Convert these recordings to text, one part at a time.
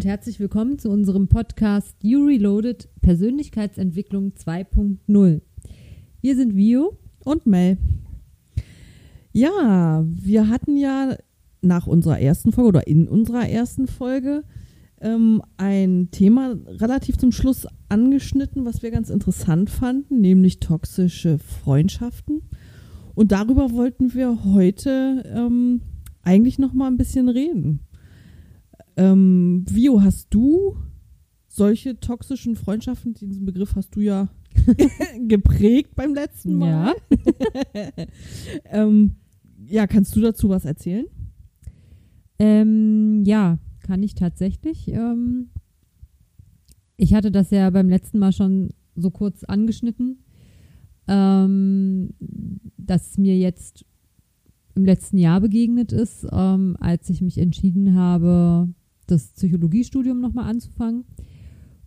Und herzlich willkommen zu unserem Podcast You Reloaded Persönlichkeitsentwicklung 2.0. Wir sind Vio und Mel. Ja, wir hatten ja nach unserer ersten Folge oder in unserer ersten Folge ähm, ein Thema relativ zum Schluss angeschnitten, was wir ganz interessant fanden, nämlich toxische Freundschaften. Und darüber wollten wir heute ähm, eigentlich noch mal ein bisschen reden. Ähm, Vio, hast du solche toxischen Freundschaften, diesen Begriff hast du ja geprägt beim letzten Mal. Ja. ähm, ja, kannst du dazu was erzählen? Ähm, ja, kann ich tatsächlich. Ähm, ich hatte das ja beim letzten Mal schon so kurz angeschnitten, ähm, dass mir jetzt im letzten Jahr begegnet ist, ähm, als ich mich entschieden habe, das Psychologiestudium nochmal anzufangen.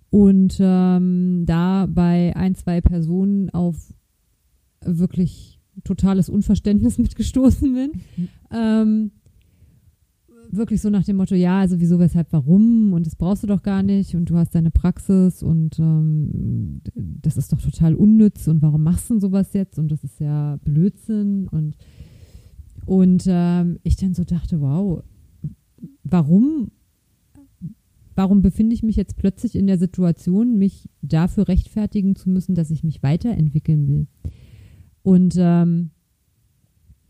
Und ähm, da bei ein, zwei Personen auf wirklich totales Unverständnis mitgestoßen bin. Mhm. Ähm, wirklich so nach dem Motto, ja, also wieso, weshalb, warum? Und das brauchst du doch gar nicht. Und du hast deine Praxis und ähm, das ist doch total unnütz. Und warum machst du denn sowas jetzt? Und das ist ja Blödsinn. Und und ähm, ich dann so dachte, wow, warum warum befinde ich mich jetzt plötzlich in der Situation, mich dafür rechtfertigen zu müssen, dass ich mich weiterentwickeln will? Und ähm,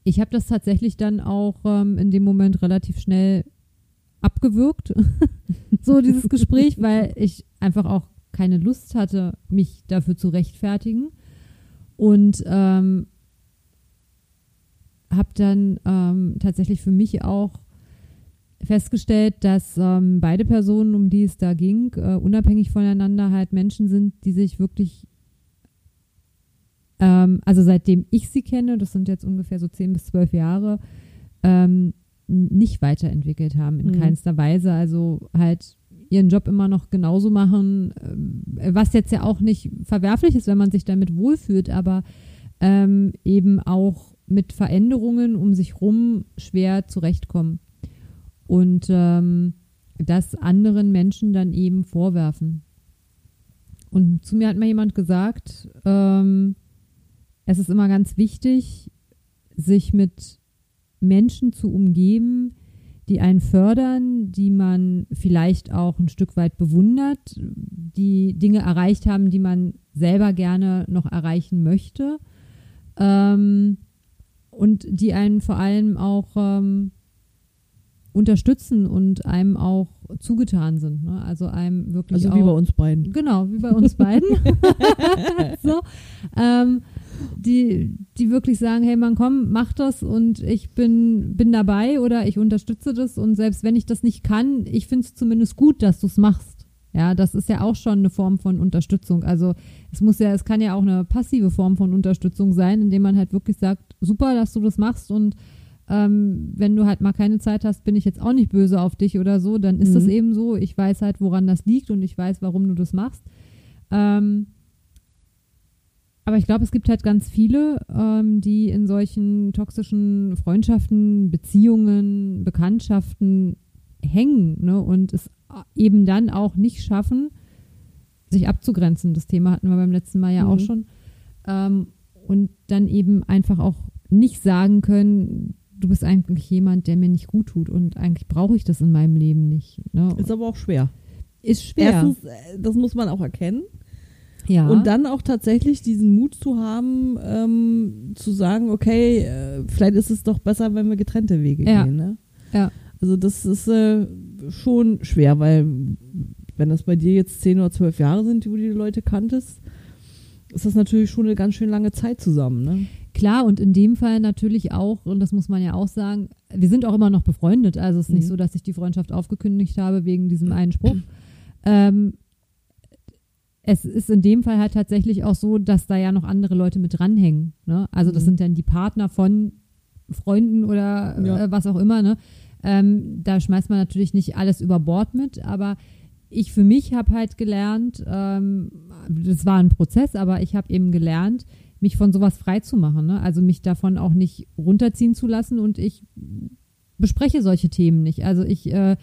ich habe das tatsächlich dann auch ähm, in dem Moment relativ schnell abgewürgt, so dieses Gespräch, weil ich einfach auch keine Lust hatte, mich dafür zu rechtfertigen. Und ähm, habe dann ähm, tatsächlich für mich auch festgestellt, dass ähm, beide Personen, um die es da ging, äh, unabhängig voneinander halt Menschen sind, die sich wirklich, ähm, also seitdem ich sie kenne, das sind jetzt ungefähr so zehn bis zwölf Jahre, ähm, nicht weiterentwickelt haben in mhm. keinster Weise. Also halt ihren Job immer noch genauso machen, äh, was jetzt ja auch nicht verwerflich ist, wenn man sich damit wohlfühlt, aber ähm, eben auch mit Veränderungen um sich rum schwer zurechtkommen und ähm, das anderen Menschen dann eben vorwerfen. Und zu mir hat mal jemand gesagt, ähm, es ist immer ganz wichtig, sich mit Menschen zu umgeben, die einen fördern, die man vielleicht auch ein Stück weit bewundert, die Dinge erreicht haben, die man selber gerne noch erreichen möchte ähm, und die einen vor allem auch ähm, unterstützen und einem auch zugetan sind. Ne? Also einem wirklich. Also auch, wie bei uns beiden. Genau, wie bei uns beiden. so, ähm, die, die wirklich sagen, hey man komm, mach das und ich bin, bin dabei oder ich unterstütze das und selbst wenn ich das nicht kann, ich finde es zumindest gut, dass du es machst. Ja, das ist ja auch schon eine Form von Unterstützung. Also es muss ja, es kann ja auch eine passive Form von Unterstützung sein, indem man halt wirklich sagt, super, dass du das machst und ähm, wenn du halt mal keine Zeit hast, bin ich jetzt auch nicht böse auf dich oder so, dann ist mhm. das eben so. Ich weiß halt, woran das liegt und ich weiß, warum du das machst. Ähm, aber ich glaube, es gibt halt ganz viele, ähm, die in solchen toxischen Freundschaften, Beziehungen, Bekanntschaften hängen ne? und es eben dann auch nicht schaffen, sich abzugrenzen. Das Thema hatten wir beim letzten Mal ja mhm. auch schon. Ähm, und dann eben einfach auch nicht sagen können, du bist eigentlich jemand, der mir nicht gut tut und eigentlich brauche ich das in meinem Leben nicht. Ne? Ist aber auch schwer. Ist schwer. Erstens, äh, das muss man auch erkennen. Ja. Und dann auch tatsächlich diesen Mut zu haben, ähm, zu sagen, okay, äh, vielleicht ist es doch besser, wenn wir getrennte Wege ja. gehen. Ne? Ja. Also das ist äh, schon schwer, weil wenn das bei dir jetzt zehn oder zwölf Jahre sind, wo du die Leute kanntest, ist das natürlich schon eine ganz schön lange Zeit zusammen. Ne? Klar, und in dem Fall natürlich auch, und das muss man ja auch sagen, wir sind auch immer noch befreundet. Also es ist mhm. nicht so, dass ich die Freundschaft aufgekündigt habe wegen diesem einen Spruch. Ähm, es ist in dem Fall halt tatsächlich auch so, dass da ja noch andere Leute mit dranhängen. Ne? Also das mhm. sind dann die Partner von Freunden oder ja. äh, was auch immer. Ne? Ähm, da schmeißt man natürlich nicht alles über Bord mit, aber ich für mich habe halt gelernt, ähm, das war ein Prozess, aber ich habe eben gelernt, mich von sowas frei zu machen. Ne? Also mich davon auch nicht runterziehen zu lassen und ich bespreche solche Themen nicht. Also ich äh,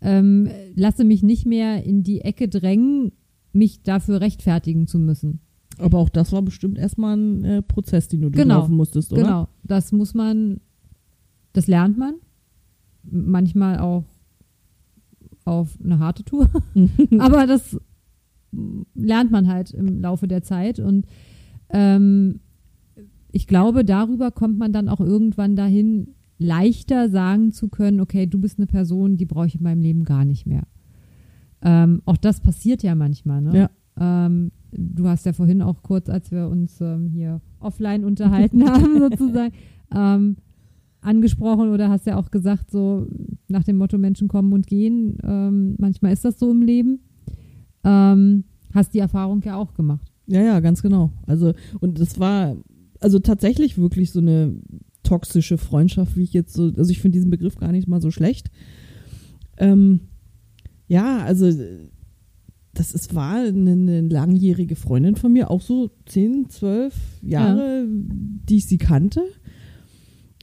ähm, lasse mich nicht mehr in die Ecke drängen, mich dafür rechtfertigen zu müssen. Aber auch das war bestimmt erstmal ein äh, Prozess, den du Genau. durchlaufen musstest, oder? Genau, das muss man, das lernt man. Manchmal auch auf eine harte Tour. Aber das lernt man halt im Laufe der Zeit. Und ähm, ich glaube, darüber kommt man dann auch irgendwann dahin, leichter sagen zu können, okay, du bist eine Person, die brauche ich in meinem Leben gar nicht mehr. Ähm, auch das passiert ja manchmal. Ne? Ja. Ähm, du hast ja vorhin auch kurz, als wir uns ähm, hier offline unterhalten haben, sozusagen, ähm, angesprochen oder hast ja auch gesagt, so nach dem Motto Menschen kommen und gehen. Ähm, manchmal ist das so im Leben. Ähm, hast die Erfahrung ja auch gemacht. Ja, ja, ganz genau. Also, und das war also tatsächlich wirklich so eine toxische Freundschaft, wie ich jetzt so, also ich finde diesen Begriff gar nicht mal so schlecht. Ähm, ja, also das ist, war eine, eine langjährige Freundin von mir, auch so 10, 12 Jahre, die ich sie kannte.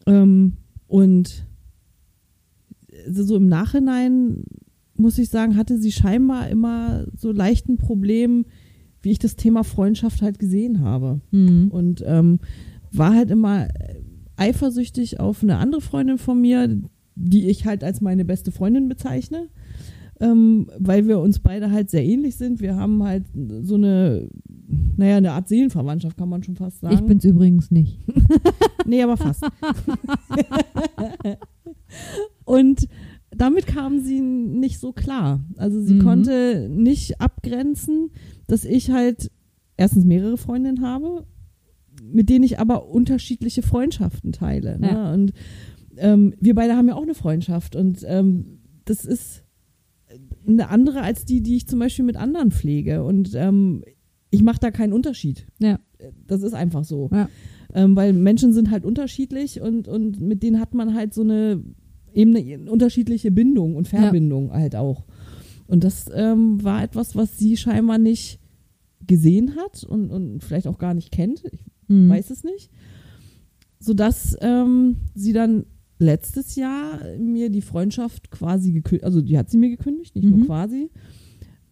Ähm, und also so im Nachhinein muss ich sagen, hatte sie scheinbar immer so leichten Problem, wie ich das Thema Freundschaft halt gesehen habe. Mhm. Und ähm, war halt immer eifersüchtig auf eine andere Freundin von mir, die ich halt als meine beste Freundin bezeichne. Ähm, weil wir uns beide halt sehr ähnlich sind. Wir haben halt so eine, naja, eine Art Seelenverwandtschaft, kann man schon fast sagen. Ich bin's übrigens nicht. Nee, aber fast. und damit kam sie nicht so klar. Also sie Mhm. konnte nicht abgrenzen, dass ich halt erstens mehrere Freundinnen habe, mit denen ich aber unterschiedliche Freundschaften teile. Ne? Ja. Und ähm, wir beide haben ja auch eine Freundschaft und ähm, das ist eine andere als die, die ich zum Beispiel mit anderen pflege. Und ähm, ich mache da keinen Unterschied. Ja. Das ist einfach so. Ja. Ähm, weil Menschen sind halt unterschiedlich und, und mit denen hat man halt so eine eben eine unterschiedliche Bindung und Verbindung halt auch. Und das ähm, war etwas, was sie scheinbar nicht gesehen hat und, und vielleicht auch gar nicht kennt. Ich Mhm. weiß es nicht. Sodass ähm, sie dann letztes Jahr mir die Freundschaft quasi gekündigt, also die hat sie mir gekündigt, nicht Mhm. nur quasi.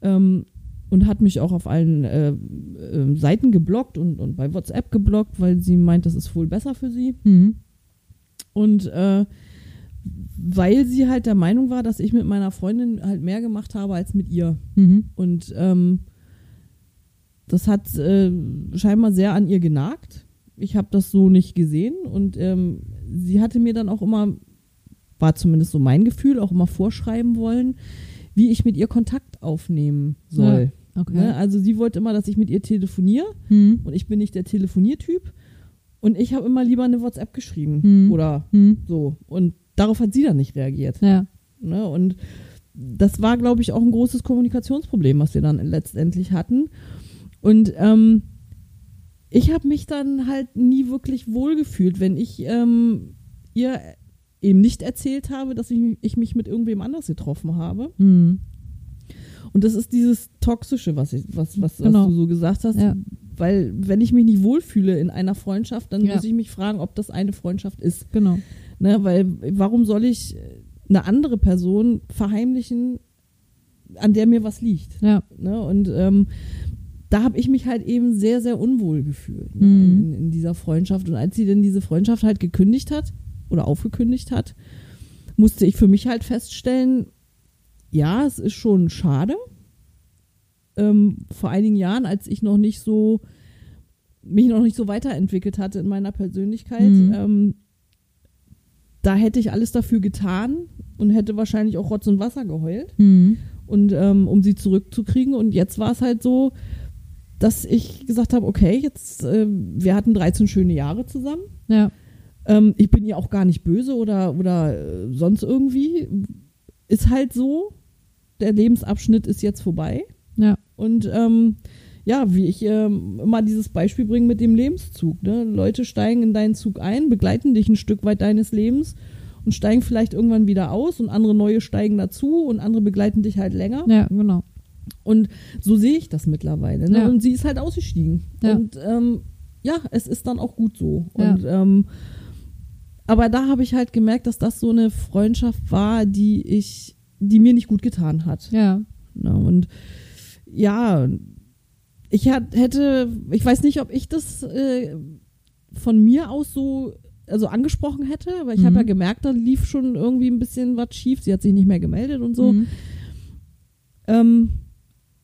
Ähm, und hat mich auch auf allen äh, äh, Seiten geblockt und, und bei WhatsApp geblockt, weil sie meint, das ist wohl besser für sie. Mhm. Und äh, weil sie halt der Meinung war, dass ich mit meiner Freundin halt mehr gemacht habe als mit ihr. Mhm. Und ähm, das hat äh, scheinbar sehr an ihr genagt. Ich habe das so nicht gesehen und ähm, sie hatte mir dann auch immer, war zumindest so mein Gefühl, auch immer vorschreiben wollen, wie ich mit ihr Kontakt aufnehmen soll. Okay. Ne? Also sie wollte immer, dass ich mit ihr telefoniere Mhm. und ich bin nicht der Telefoniertyp und ich habe immer lieber eine WhatsApp geschrieben Mhm. oder Mhm. so und darauf hat sie dann nicht reagiert. Ja. Ne? Und das war, glaube ich, auch ein großes Kommunikationsproblem, was wir dann letztendlich hatten. Und ähm, ich habe mich dann halt nie wirklich wohlgefühlt, wenn ich ähm, ihr eben nicht erzählt habe, dass ich, ich mich mit irgendwem anders getroffen habe. Mhm. Und das ist dieses Toxische, was, ich, was, was, Genau. was du so gesagt hast. Ja. Weil wenn ich mich nicht wohlfühle in einer Freundschaft, dann Ja. muss ich mich fragen, ob das eine Freundschaft ist. Genau. Ne, weil warum soll ich eine andere Person verheimlichen, an der mir was liegt? Ja. Ne? Und ähm, da habe ich mich halt eben sehr, sehr unwohl gefühlt ne? Mhm. in, in dieser Freundschaft. Und als sie denn diese Freundschaft halt gekündigt hat oder aufgekündigt hat, musste ich für mich halt feststellen, ja, es ist schon schade. Ähm, vor einigen Jahren, als ich noch nicht so mich noch nicht so weiterentwickelt hatte in meiner Persönlichkeit, Mhm. ähm, da hätte ich alles dafür getan und hätte wahrscheinlich auch Rotz und Wasser geheult Mhm. und ähm, um sie zurückzukriegen. Und jetzt war es halt so, dass ich gesagt habe, okay, jetzt äh, wir hatten 13 schöne Jahre zusammen. Ja. Ähm, ich bin ihr auch gar nicht böse oder oder äh, sonst irgendwie. Ist halt so. Der Lebensabschnitt ist jetzt vorbei. Ja. Und ähm, ja, wie ich ähm, immer dieses Beispiel bringe mit dem Lebenszug. Ne? Leute steigen in deinen Zug ein, begleiten dich ein Stück weit deines Lebens und steigen vielleicht irgendwann wieder aus und andere neue steigen dazu und andere begleiten dich halt länger. Ja, genau. Und so sehe ich das mittlerweile. Ne? Ja. Und sie ist halt ausgestiegen. Ja. Und ähm, ja, es ist dann auch gut so. Ja. Und ähm, aber da habe ich halt gemerkt, dass das so eine Freundschaft war, die ich die mir nicht gut getan hat. Ja. Ne? Und ja, ich hat, hätte, ich weiß nicht, ob ich das äh, von mir aus so also angesprochen hätte, weil ich Mhm. habe ja gemerkt, da lief schon irgendwie ein bisschen was schief. Sie hat sich nicht mehr gemeldet und so. Mhm. Ähm,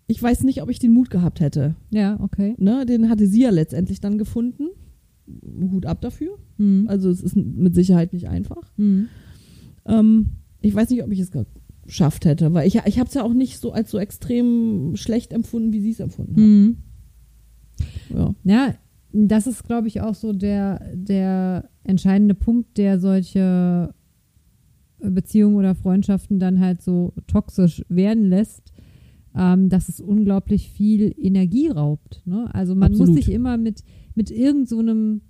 ich weiß nicht, ob ich den Mut gehabt hätte. Ja, okay. Ne? Den hatte sie ja letztendlich dann gefunden. Hut ab dafür. Mhm. Also es ist mit Sicherheit nicht einfach. Mhm. Ähm, ich weiß nicht, ob ich es geschafft hätte, weil ich, ich habe es ja auch nicht so als so extrem schlecht empfunden, wie sie es empfunden hat. Mhm. Ja. Ja, das ist, glaube ich, auch so der, der entscheidende Punkt, der solche Beziehungen oder Freundschaften dann halt so toxisch werden lässt, ähm, dass es unglaublich viel Energie raubt. Ne? Also man muss Absolut. sich immer mit, mit irgend so einem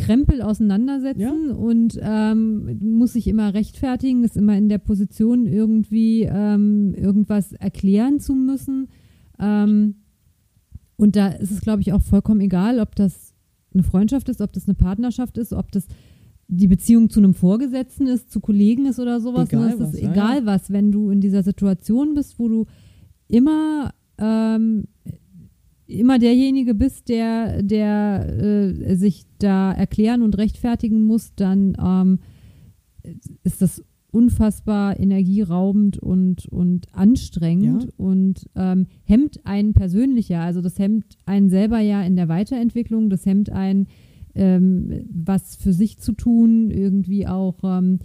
Krempel auseinandersetzen und ähm, muss sich immer rechtfertigen, ist immer in der Position, irgendwie ähm, irgendwas erklären zu müssen. Ähm, und da ist es, glaube ich, auch vollkommen egal, ob das eine Freundschaft ist, ob das eine Partnerschaft ist, ob das die Beziehung zu einem Vorgesetzten ist, zu Kollegen ist oder sowas. Egal ne? Es was, ist ja, egal was, wenn du in dieser Situation bist, wo du immer ähm, immer derjenige bist, der, der äh, sich da erklären und rechtfertigen muss, dann ähm, ist das unfassbar energieraubend und, und anstrengend Ja. und ähm, hemmt einen persönlich ja. Also das hemmt einen selber ja in der Weiterentwicklung, das hemmt einen, ähm, was für sich zu tun, irgendwie auch ähm,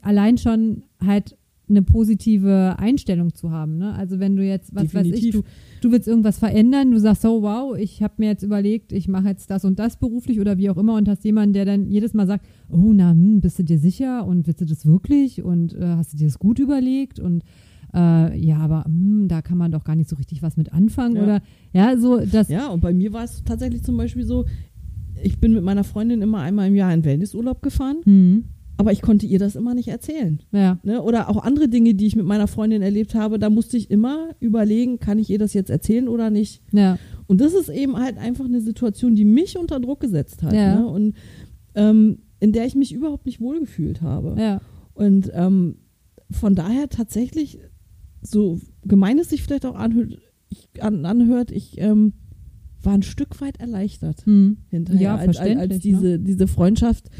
allein schon halt eine positive Einstellung zu haben. Ne? Also wenn du jetzt, was weiß ich, Definitiv. du, du willst irgendwas verändern, du sagst so, wow, ich habe mir jetzt überlegt, ich mache jetzt das und das beruflich oder wie auch immer und hast jemanden, der dann jedes Mal sagt, oh na, hm, bist du dir sicher und willst du das wirklich und äh, hast du dir das gut überlegt und äh, ja, aber hm, da kann man doch gar nicht so richtig was mit anfangen Ja. oder ja, so das Ja, und bei mir war es tatsächlich zum Beispiel so, ich bin mit meiner Freundin immer einmal im Jahr in Wellnessurlaub gefahren, hm, aber ich konnte ihr das immer nicht erzählen. ja, Ne? Oder auch andere Dinge, die ich mit meiner Freundin erlebt habe, da musste ich immer überlegen, kann ich ihr das jetzt erzählen oder nicht. ja, Und das ist eben halt einfach eine Situation, die mich unter Druck gesetzt hat. Ja. Ne? Und ähm, in der ich mich überhaupt nicht wohlgefühlt habe. ja, Und ähm, von daher tatsächlich, so gemein es sich vielleicht auch anhört, ich, an, anhört, ich ähm, war ein Stück weit erleichtert hm, hinterher, Ja, als, als, diese, diese Freundschaft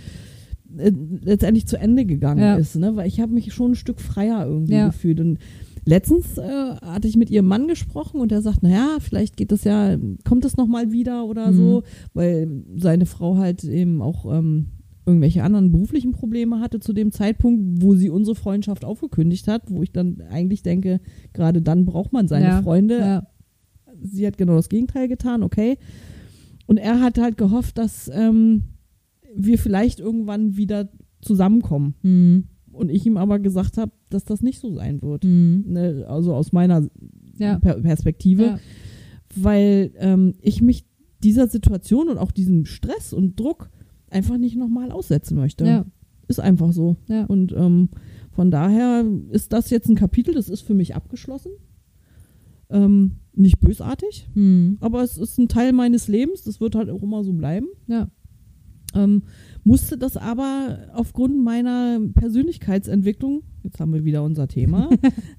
äh, letztendlich zu Ende gegangen Ja. ist. Ne? Weil ich habe mich schon ein Stück freier irgendwie Ja. gefühlt. Und letztens äh, hatte ich mit ihrem Mann gesprochen und er sagt, naja, vielleicht geht das ja, kommt das nochmal wieder oder Mhm. so, weil seine Frau halt eben auch ähm, irgendwelche anderen beruflichen Probleme hatte zu dem Zeitpunkt, wo sie unsere Freundschaft aufgekündigt hat, wo ich dann eigentlich denke, gerade dann braucht man seine ja, Freunde. ja, Sie hat genau das Gegenteil getan, okay. Und er hat halt gehofft, dass ähm, wir vielleicht irgendwann wieder zusammenkommen. hm, Und ich ihm aber gesagt habe, dass das nicht so sein wird. hm, Ne? Also aus meiner ja, per Perspektive. ja, Weil ähm, ich mich dieser Situation und auch diesem Stress und Druck einfach nicht nochmal aussetzen möchte. ja, Ist einfach so. Und ähm, von daher ist das jetzt ein Kapitel, das ist für mich abgeschlossen. Ähm, nicht bösartig, hm, aber es ist ein Teil meines Lebens, das wird halt auch immer so bleiben. ja, Ähm, musste das aber aufgrund meiner Persönlichkeitsentwicklung, jetzt haben wir wieder unser Thema,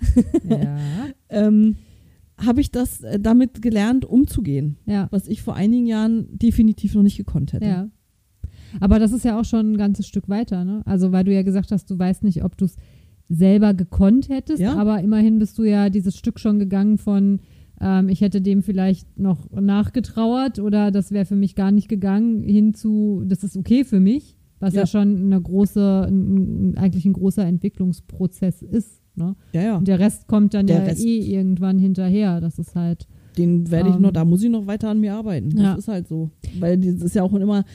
ja, ähm, habe ich das äh, damit gelernt, umzugehen, ja. was ich vor einigen Jahren definitiv noch nicht gekonnt hätte. Ja. Aber das ist ja auch schon ein ganzes Stück weiter, ne? Also, weil du ja gesagt hast, du weißt nicht, ob du es selber gekonnt hättest, aber immerhin bist du ja dieses Stück schon gegangen von, ähm, ich hätte dem vielleicht noch nachgetrauert oder das wäre für mich gar nicht gegangen, hin zu, das ist okay für mich, was ja, Ja. schon eine große, ein, eigentlich ein großer Entwicklungsprozess ist. Ne? Ja, ja. Und der Rest kommt dann Der ja Rest- eh irgendwann hinterher. Das ist halt, Den werde ich Ähm, noch, da muss ich noch weiter an mir arbeiten. Das ja. ist halt so. Weil das ist ja auch immer,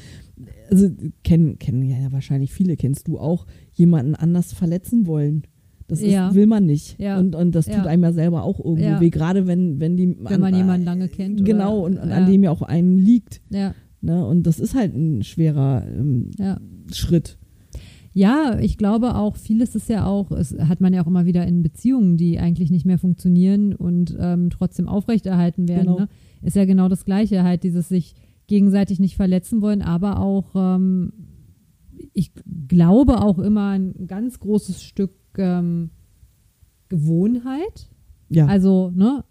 also kennen, kennen ja wahrscheinlich viele, kennst du auch, jemanden anders verletzen wollen. Das ist, Ja. will man nicht. Ja. Und, und das tut Ja. einem ja selber auch irgendwo weh, gerade wenn, wenn die wenn man jemanden lange kennt. oder- Genau, und, und ja, an dem ja auch einem liegt. Ja, Ne? Und das ist halt ein schwerer ähm. Schritt. Ja, ich glaube auch, vieles ist ja auch, es hat man ja auch immer wieder in Beziehungen, die eigentlich nicht mehr funktionieren und ähm, trotzdem aufrechterhalten werden. Genau. Ne? Ist ja genau das Gleiche, halt dieses sich gegenseitig nicht verletzen wollen, aber auch, ähm, ich glaube auch immer ein ganz großes Stück ähm, Gewohnheit. Ja. Also, ne,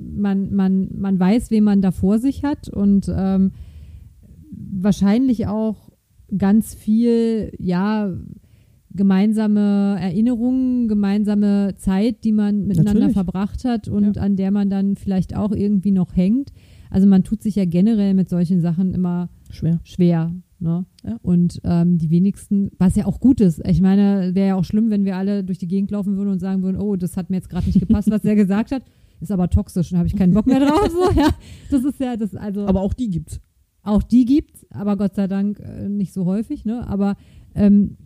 man, man, man weiß, wen man da vor sich hat und ähm, wahrscheinlich auch ganz viel, ja, gemeinsame Erinnerungen, gemeinsame Zeit, die man miteinander Natürlich. verbracht hat und an der man dann vielleicht auch irgendwie noch hängt. Also man tut sich ja generell mit solchen Sachen immer Schwer. schwer. Ne? Und ähm, die wenigsten, was ja auch gut ist. Ich meine, wäre ja auch schlimm, wenn wir alle durch die Gegend laufen würden und sagen würden, oh, das hat mir jetzt gerade nicht gepasst, was der gesagt hat. Ist aber toxisch und habe ich keinen Bock mehr drauf. So, ja. Das ist ja das, also Aber auch die gibt's. auch die gibt's, aber Gott sei Dank äh, nicht so häufig, ne? Aber ähm,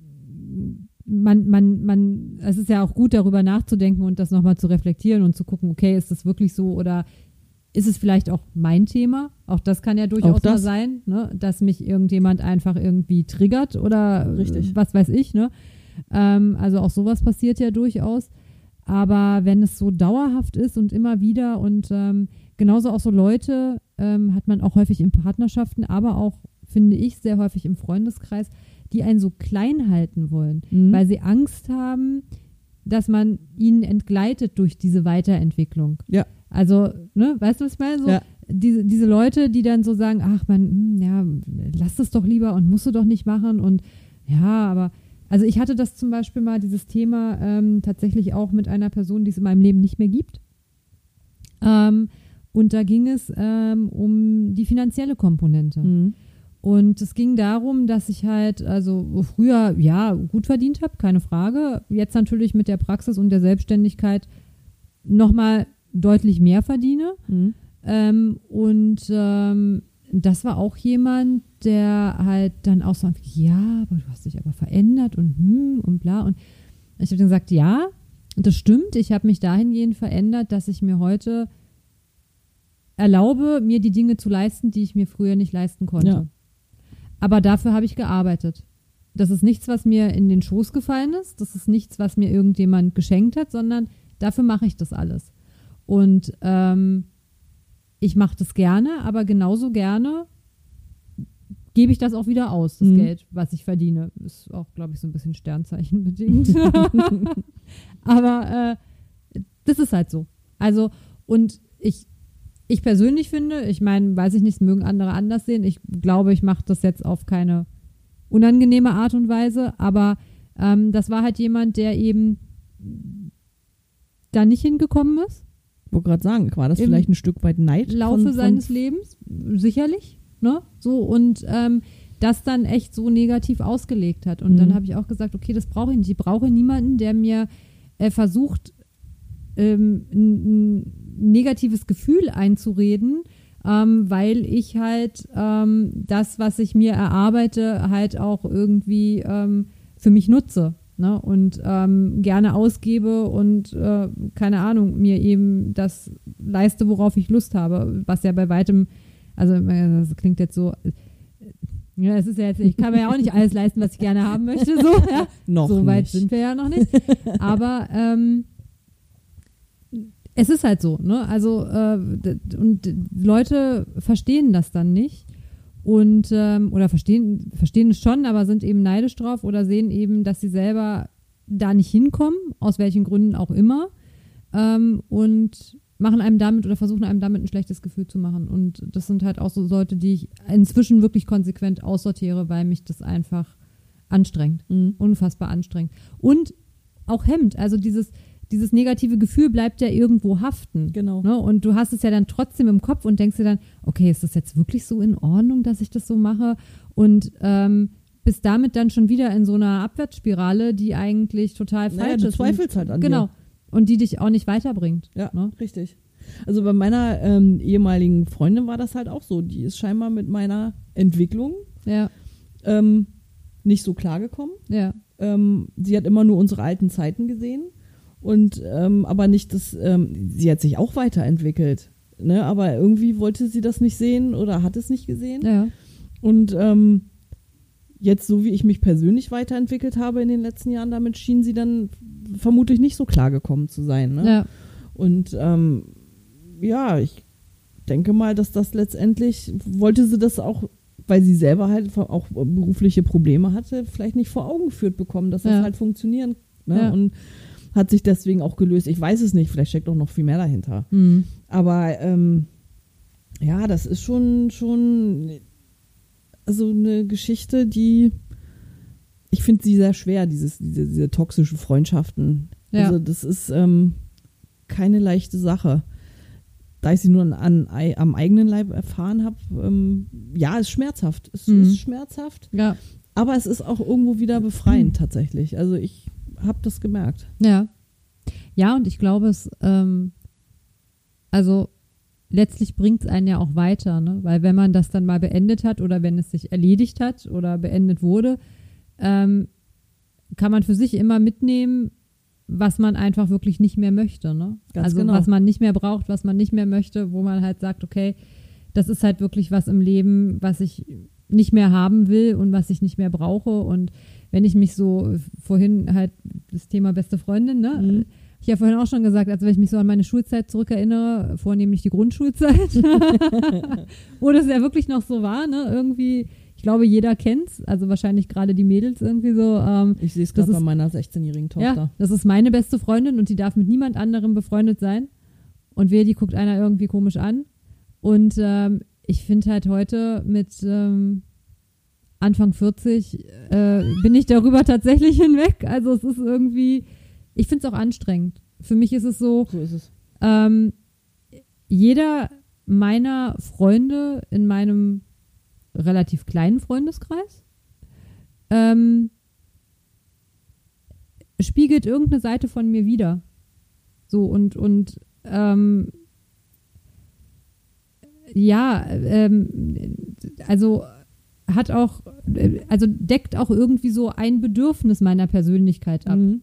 man, man, man, es ist ja auch gut, darüber nachzudenken und das nochmal zu reflektieren und zu gucken, okay, ist das wirklich so oder ist es vielleicht auch mein Thema? Auch das kann ja durchaus mal sein, ne? dass mich irgendjemand einfach irgendwie triggert oder Richtig. äh, was weiß ich, ne? Ähm, also auch sowas passiert ja durchaus. Aber wenn es so dauerhaft ist und immer wieder und ähm, genauso auch so Leute ähm, hat man auch häufig in Partnerschaften, aber auch, finde ich, sehr häufig im Freundeskreis, die einen so klein halten wollen, Mhm. weil sie Angst haben, dass man ihnen entgleitet durch diese Weiterentwicklung. Ja. Also, ne, weißt du, was ich meine? So, Ja. diese, diese Leute, die dann so sagen, ach man, hm, ja, lass das doch lieber und musst du doch nicht machen und ja, aber also ich hatte das zum Beispiel mal, dieses Thema ähm, tatsächlich auch mit einer Person, die es in meinem Leben nicht mehr gibt. Ähm, und da ging es ähm, um die finanzielle Komponente. Mhm. Und es ging darum, dass ich halt, also früher, ja, gut verdient habe, keine Frage. Jetzt natürlich mit der Praxis und der Selbstständigkeit nochmal deutlich mehr verdiene. Mhm. Ähm, und ähm, das war auch jemand, der halt dann auch so, ja, aber du hast dich aber verändert und hm und bla. Und ich habe dann gesagt, ja, das stimmt. Ich habe mich dahingehend verändert, dass ich mir heute erlaube, mir die Dinge zu leisten, die ich mir früher nicht leisten konnte. Ja. Aber dafür habe ich gearbeitet. Das ist nichts, was mir in den Schoß gefallen ist. Das ist nichts, was mir irgendjemand geschenkt hat, sondern dafür mache ich das alles. Und ähm, ich mache das gerne, aber genauso gerne gebe ich das auch wieder aus, das Mhm. Geld, was ich verdiene. Ist auch, glaube ich, so ein bisschen Sternzeichenbedingt. aber äh, das ist halt so. Also, und ich, ich persönlich finde, ich meine, weiß ich nicht, es mögen andere anders sehen. Ich glaube, ich mache das jetzt auf keine unangenehme Art und Weise, aber ähm, das war halt jemand, der eben da nicht hingekommen ist. Ich wollte gerade sagen, war das Im vielleicht ein Stück weit Neid? Laufe von, seines von, Lebens, sicherlich. Ne? So, und ähm, das dann echt so negativ ausgelegt hat. Und dann Mhm. habe ich auch gesagt, okay, das brauche ich nicht. Ich brauche niemanden, der mir äh, versucht, ähm, ein, ein negatives Gefühl einzureden, ähm, weil ich halt ähm, das, was ich mir erarbeite, halt auch irgendwie ähm, für mich nutze. Ne? Und ähm, gerne ausgebe und äh, keine Ahnung, mir eben das leiste, worauf ich Lust habe, was ja bei weitem, also äh, das klingt jetzt so, äh, ja, es ist ja jetzt, ich kann mir ja auch nicht alles leisten, was ich gerne haben möchte, so, ja. Noch so weit nicht. sind wir ja noch nicht. Aber ähm, es ist halt so, ne? Also äh, und Leute verstehen das dann nicht und ähm, oder verstehen verstehen es schon, aber sind eben neidisch drauf oder sehen eben, dass sie selber da nicht hinkommen, aus welchen Gründen auch immer ähm, und machen einem damit oder versuchen einem damit ein schlechtes Gefühl zu machen. Und das sind halt auch so Leute, die ich inzwischen wirklich konsequent aussortiere, weil mich das einfach anstrengt Mhm. unfassbar anstrengend. Und auch hemmt. Also dieses, dieses negative Gefühl bleibt ja irgendwo haften. Genau. Ne? Und du hast es ja dann trotzdem im Kopf und denkst dir dann, okay, ist das jetzt wirklich so in Ordnung, dass ich das so mache? Und ähm, bist damit dann schon wieder in so einer Abwärtsspirale, die eigentlich total Naja, falsch du ist. zweifelst halt an Genau. dir. Und die dich auch nicht weiterbringt. Ja, Ne? richtig. Also bei meiner ähm, ehemaligen Freundin war das halt auch so. Die ist scheinbar mit meiner Entwicklung Ja, ähm, nicht so klargekommen. ja, Ähm, sie hat immer nur unsere alten Zeiten gesehen und ähm, aber nicht das. Ähm, sie hat sich auch weiterentwickelt, ne? Aber irgendwie wollte sie das nicht sehen oder hat es nicht gesehen. ja. Und ähm, jetzt, so wie ich mich persönlich weiterentwickelt habe in den letzten Jahren, damit schien sie dann vermutlich nicht so klargekommen zu sein. Ne? ja. Und ähm, ja, ich denke mal, dass das letztendlich, wollte sie das auch, weil sie selber halt auch berufliche Probleme hatte, vielleicht nicht vor Augen geführt bekommen, dass das Ja. halt funktionieren. Ne? Ja. Und hat sich deswegen auch gelöst. Ich weiß es nicht, vielleicht steckt auch noch viel mehr dahinter. Mhm. Aber ähm, ja, das ist schon, schon also eine Geschichte, die ich finde sie sehr schwer, dieses, diese, diese toxischen Freundschaften. Ja. Also das ist ähm, keine leichte Sache. Da ich sie nur an, an, am eigenen Leib erfahren habe, ähm, ja, ist schmerzhaft. Es Mhm. ist schmerzhaft, Ja. aber es ist auch irgendwo wieder befreiend tatsächlich. Also ich habe das gemerkt. Ja. Ja, und ich glaube, es, ähm, also letztlich bringt es einen ja auch weiter, ne? Weil wenn man das dann mal beendet hat oder wenn es sich erledigt hat oder beendet wurde, ähm, kann man für sich immer mitnehmen, was man einfach wirklich nicht mehr möchte, ne? Ganz also genau. was man nicht mehr braucht, was man nicht mehr möchte, wo man halt sagt, okay, das ist halt wirklich was im Leben, was ich nicht mehr haben will und was ich nicht mehr brauche. Und wenn ich mich so vorhin halt das Thema beste Freundin, ne? Mhm. Ich habe vorhin auch schon gesagt, also wenn ich mich so an meine Schulzeit zurückerinnere, vornehmlich die Grundschulzeit, wo das ja wirklich noch so war, ne? Irgendwie, ich glaube, jeder kennt's, also wahrscheinlich gerade die Mädels irgendwie so. Ähm, Ich sehe es gerade bei meiner 16-jährigen Tochter. ja, das ist meine beste Freundin und die darf mit niemand anderem befreundet sein. Und wer die guckt einer irgendwie komisch an. Und ähm, ich finde halt heute mit ähm, Anfang 40 äh, bin ich darüber tatsächlich hinweg. Also es ist irgendwie, ich finde es auch anstrengend. Für mich ist es so, So ist es. ähm, jeder meiner Freunde in meinem relativ kleinen Freundeskreis ähm, spiegelt irgendeine Seite von mir wieder. So und und ähm, ja, ähm, also hat auch, also deckt auch irgendwie so ein Bedürfnis meiner Persönlichkeit ab. Mhm.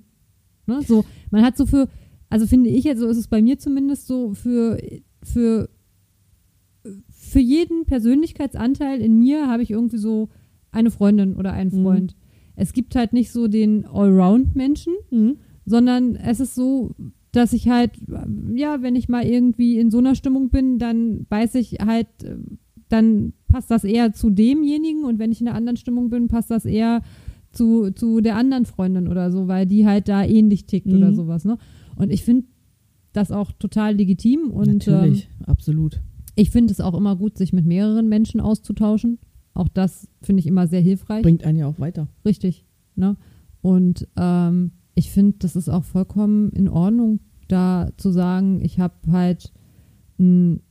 Ne? So, man hat so für, also finde ich, also ist es bei mir zumindest so, für, für, für jeden Persönlichkeitsanteil in mir habe ich irgendwie so eine Freundin oder einen Mhm. Freund. Es gibt halt nicht so den Allround-Menschen, Mhm. sondern es ist so, dass ich halt, ja, wenn ich mal irgendwie in so einer Stimmung bin, dann weiß ich halt, äh, dann passt das eher zu demjenigen und wenn ich in einer anderen Stimmung bin, passt das eher zu, zu der anderen Freundin oder so, weil die halt da ähnlich tickt Mhm. oder sowas, ne? Und ich finde das auch total legitim und ähm, Natürlich, absolut. ich finde es auch immer gut, sich mit mehreren Menschen auszutauschen. Auch das finde ich immer sehr hilfreich. Bringt einen ja auch weiter. Richtig. Ne? Und ähm, ich finde, das ist auch vollkommen in Ordnung, da zu sagen, ich habe halt einen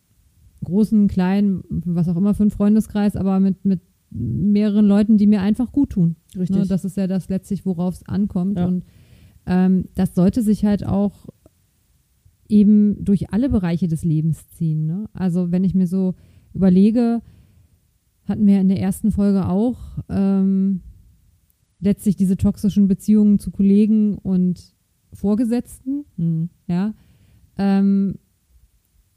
großen, kleinen, was auch immer für einen Freundeskreis, aber mit, mit mehreren Leuten, die mir einfach gut tun. Richtig. Ne? Das ist ja das letztlich, worauf es ankommt. Ja. Und ähm, das sollte sich halt auch eben durch alle Bereiche des Lebens ziehen. Ne? Also wenn ich mir so überlege, hatten wir in der ersten Folge auch ähm, letztlich diese toxischen Beziehungen zu Kollegen und Vorgesetzten, Mhm. ja, ähm,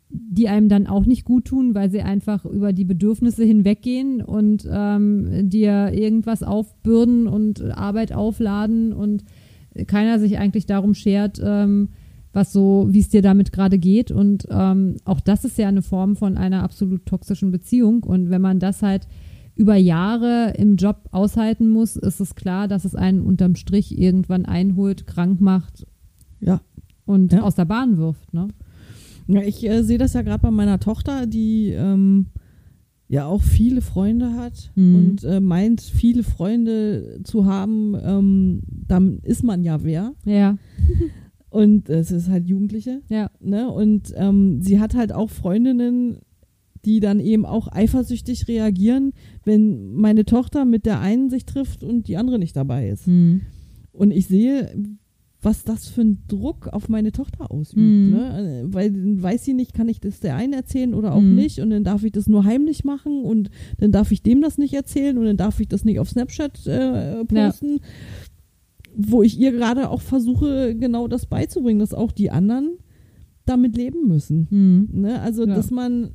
die einem dann auch nicht gut tun, weil sie einfach über die Bedürfnisse hinweggehen und ähm, dir irgendwas aufbürden und Arbeit aufladen und keiner sich eigentlich darum schert, ähm, was so, wie es dir damit gerade geht. Und ähm, auch das ist ja eine Form von einer absolut toxischen Beziehung. Und wenn man das halt über Jahre im Job aushalten muss, ist es klar, dass es einen unterm Strich irgendwann einholt, krank macht Ja. und Ja. aus der Bahn wirft. Ne? Ja, ich äh, sehe das ja gerade bei meiner Tochter, die ähm, ja auch viele Freunde hat Mhm. und äh, meint, viele Freunde zu haben, ähm, dann ist man ja wer. Ja, Und es ist halt Jugendliche. ja, Ne? Und ähm, sie hat halt auch Freundinnen, die dann eben auch eifersüchtig reagieren, wenn meine Tochter mit der einen sich trifft und die andere nicht dabei ist. hm. Und ich sehe, was das für einen Druck auf meine Tochter ausübt. Mhm. Ne? Weil dann weiß sie nicht, kann ich das der einen erzählen oder auch Mhm. nicht. Und dann darf ich das nur heimlich machen und dann darf ich dem das nicht erzählen und dann darf ich das nicht auf Snapchat äh, posten. Wo ich ihr gerade auch versuche, genau das beizubringen, dass auch die anderen damit leben müssen. Hm. Ne? Also, Ja. dass man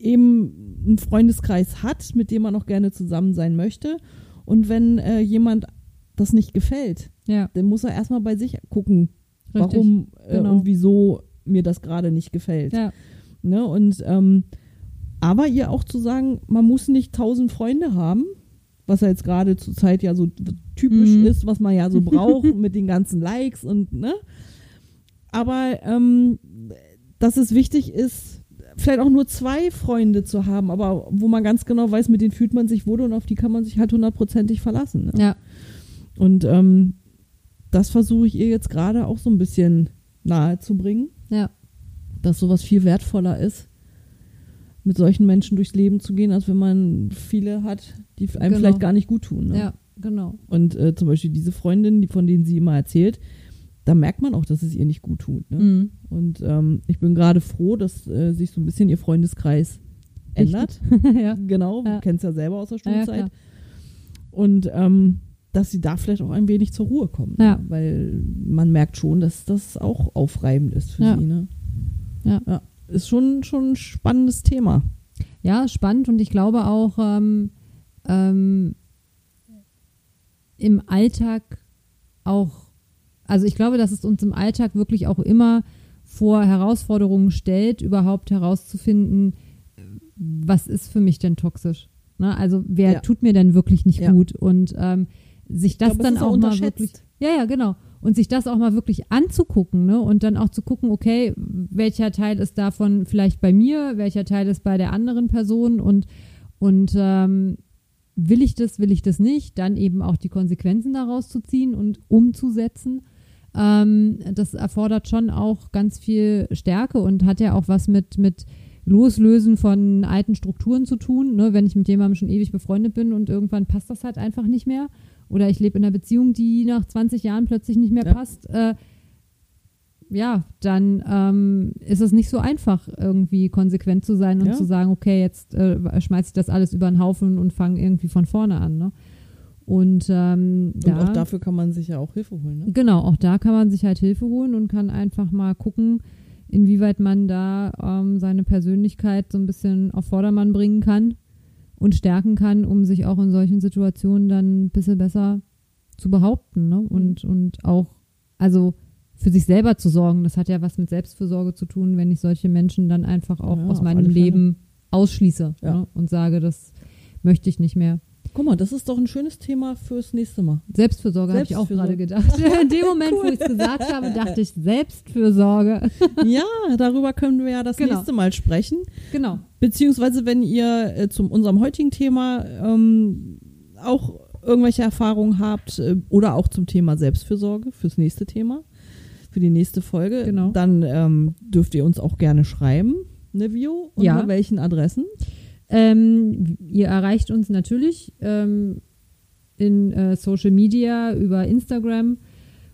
eben einen Freundeskreis hat, mit dem man auch gerne zusammen sein möchte. Und wenn äh, jemand das nicht gefällt, ja, dann muss er erstmal bei sich gucken, richtig. warum äh, genau. und wieso mir das gerade nicht gefällt. Ja, Ne? Und ähm, aber ihr auch zu sagen, man muss nicht tausend Freunde haben, was ja jetzt gerade zur Zeit ja so typisch Mhm. ist, was man ja so braucht mit den ganzen Likes und ne. aber ähm, dass es wichtig ist, vielleicht auch nur zwei Freunde zu haben, aber wo man ganz genau weiß, mit denen fühlt man sich wohl und auf die kann man sich halt hundertprozentig verlassen. Ne? Ja. Und ähm, das versuche ich ihr jetzt gerade auch so ein bisschen nahe zu bringen, Ja. dass sowas viel wertvoller ist, mit solchen Menschen durchs Leben zu gehen, als wenn man viele hat, die einem Genau. vielleicht gar nicht gut tun. Ne? Ja, genau. Und äh, zum Beispiel diese Freundin, die, von denen sie immer erzählt, da merkt man auch, dass es ihr nicht gut tut. Ne? Mhm. Und ähm, ich bin gerade froh, dass äh, sich so ein bisschen ihr Freundeskreis ändert. ja. Genau, Ja. du kennst ja selber aus der Ja, ja, Schulzeit. klar. Und ähm, dass sie da vielleicht auch ein wenig zur Ruhe kommen. Ja. Ne? Weil man merkt schon, dass das auch aufreibend ist für Ja. sie. Ne? Ja. Ist schon, schon ein spannendes Thema. Ja, spannend und ich glaube auch ähm, ähm, im Alltag auch, also ich glaube, dass es uns im Alltag wirklich auch immer vor Herausforderungen stellt, überhaupt herauszufinden, was ist für mich denn toxisch. Ne? Also wer Ja. tut mir denn wirklich nicht Ja. gut und ähm, sich das Ich glaub, es dann ist auch mal wirklich ja, ja, genau. Und sich das auch mal wirklich anzugucken, ne? Und dann auch zu gucken, okay, welcher Teil ist davon vielleicht bei mir, welcher Teil ist bei der anderen Person und, und ähm, will ich das, will ich das nicht, dann eben auch die Konsequenzen daraus zu ziehen und umzusetzen. Ähm, das erfordert schon auch ganz viel Stärke und hat ja auch was mit, mit Loslösen von alten Strukturen zu tun. Ne? Wenn ich mit jemandem schon ewig befreundet bin und irgendwann passt das halt einfach nicht mehr. Oder ich lebe in einer Beziehung, die nach 20 Jahren plötzlich nicht mehr Ja. passt. Äh, ja, dann ähm, ist es nicht so einfach, irgendwie konsequent zu sein und Ja. zu sagen, okay, jetzt äh, schmeiße ich das alles über den Haufen und fange irgendwie von vorne an. Ne? Und, ähm, Und da, auch dafür kann man sich ja auch Hilfe holen. Ne? Genau, auch da kann man sich halt Hilfe holen und kann einfach mal gucken, inwieweit man da ähm, seine Persönlichkeit so ein bisschen auf Vordermann bringen kann und stärken kann, um sich auch in solchen Situationen dann ein bisschen besser zu behaupten ne? und, und auch, also für sich selber zu sorgen. Das hat ja was mit Selbstfürsorge zu tun, wenn ich solche Menschen dann einfach auch Ja, aus meinem. Leben ausschließe Ja. ne? und sage, das möchte ich nicht mehr. Guck mal, das ist doch ein schönes Thema fürs nächste Mal. Selbstfürsorge habe ich auch gerade gedacht. In dem Moment, wo ich es gesagt habe, dachte ich Selbstfürsorge. ja, darüber können wir ja das Genau. nächste Mal sprechen. Genau. Beziehungsweise, wenn ihr äh, zu unserem heutigen Thema ähm, auch irgendwelche Erfahrungen habt äh, oder auch zum Thema Selbstfürsorge fürs nächste Thema, für die nächste Folge, Genau. dann ähm, dürft ihr uns auch gerne schreiben, ne Vio? Unter Ja. welchen Adressen? Ähm, ihr erreicht uns natürlich ähm, in äh, Social Media über Instagram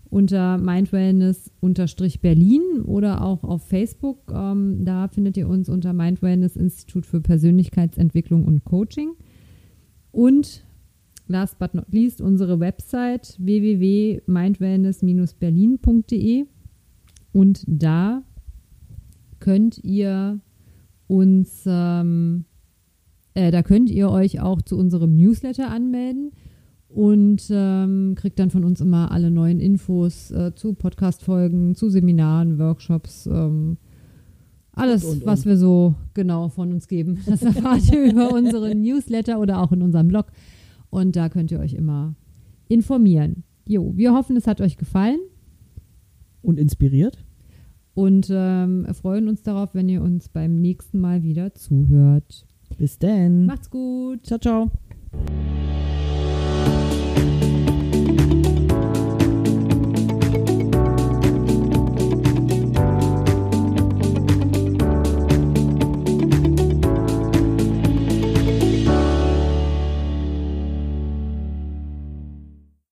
unter mindwellness-berlin oder auch auf Facebook. Ähm, da findet ihr uns unter Mindwellness Institut für Persönlichkeitsentwicklung und Coaching. Und last but not least unsere Website www.mindwellness-berlin.de und da könnt ihr uns ähm, äh, da könnt ihr euch auch zu unserem Newsletter anmelden und ähm, kriegt dann von uns immer alle neuen Infos äh, zu Podcast-Folgen, zu Seminaren, Workshops, ähm, alles, Und, und, was und. wir so genau von uns geben. Das erfahrt ihr über unseren Newsletter oder auch in unserem Blog. Und da könnt ihr euch immer informieren. Jo, wir hoffen, es hat euch gefallen Und inspiriert? und ähm, freuen uns darauf, wenn ihr uns beim nächsten Mal wieder zuhört. Bis denn. Macht's gut. Ciao, ciao.